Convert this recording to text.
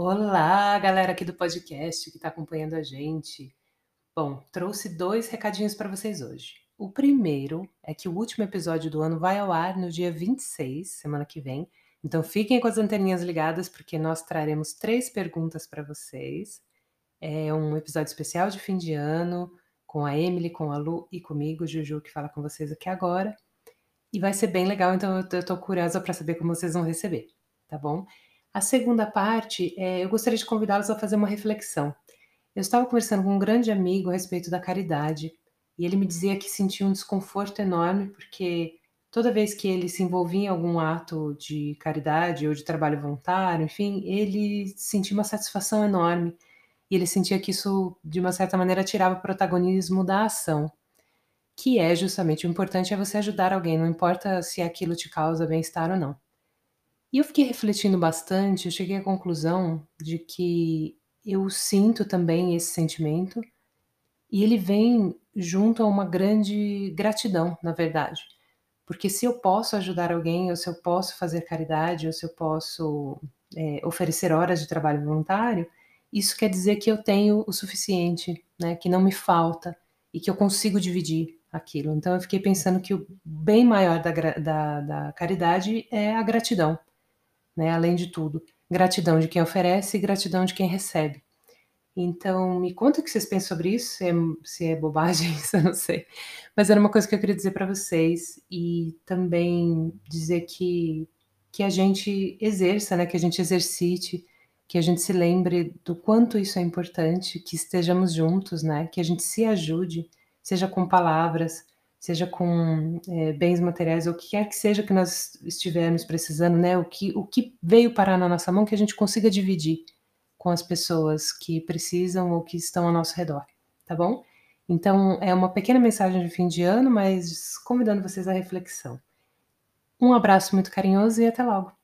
Olá, galera aqui do podcast que está acompanhando a gente. Bom, trouxe dois recadinhos para vocês hoje. O primeiro é que o último episódio do ano vai ao ar no dia 26, semana que vem. Então fiquem com as anteninhas ligadas, porque nós traremos três perguntas para vocês. É um episódio especial de fim de ano, com a Emily, com a Lu e comigo, Juju, que fala com vocês aqui agora. E vai ser bem legal, então eu tô curiosa para saber como vocês vão receber, tá bom? A segunda parte, é, eu gostaria de convidá-los a fazer uma reflexão. Eu estava conversando com um grande amigo a respeito da caridade e ele me dizia que sentia um desconforto enorme porque toda vez que ele se envolvia em algum ato de caridade ou de trabalho voluntário, enfim, ele sentia uma satisfação enorme e ele sentia que isso, de uma certa maneira, tirava o protagonismo da ação, que é justamente o importante é você ajudar alguém, não importa se aquilo te causa bem-estar ou não. E eu fiquei refletindo bastante, eu cheguei à conclusão de que eu sinto também esse sentimento e ele vem junto a uma grande gratidão, na verdade. Porque se eu posso ajudar alguém, ou se eu posso fazer caridade, ou se eu posso é, oferecer horas de trabalho voluntário, isso quer dizer que eu tenho o suficiente, né? Que não me falta e que eu consigo dividir aquilo. Então eu fiquei pensando que o bem maior da, da, da caridade é a gratidão né? Além de tudo, gratidão de quem oferece e gratidão de quem recebe. Então, me conta o que vocês pensam sobre isso, se é, se é bobagem, isso eu não sei. Mas era uma coisa que eu queria dizer para vocês e também dizer que, que a gente exerça, né? Que a gente exercite, que a gente se lembre do quanto isso é importante, que estejamos juntos, né? Que a gente se ajude, seja com palavras, seja com é, bens materiais ou o que quer que seja que nós estivermos precisando, né? O que, o que veio parar na nossa mão que a gente consiga dividir com as pessoas que precisam ou que estão ao nosso redor, tá bom? Então é uma pequena mensagem de fim de ano, mas convidando vocês à reflexão. Um abraço muito carinhoso e até logo.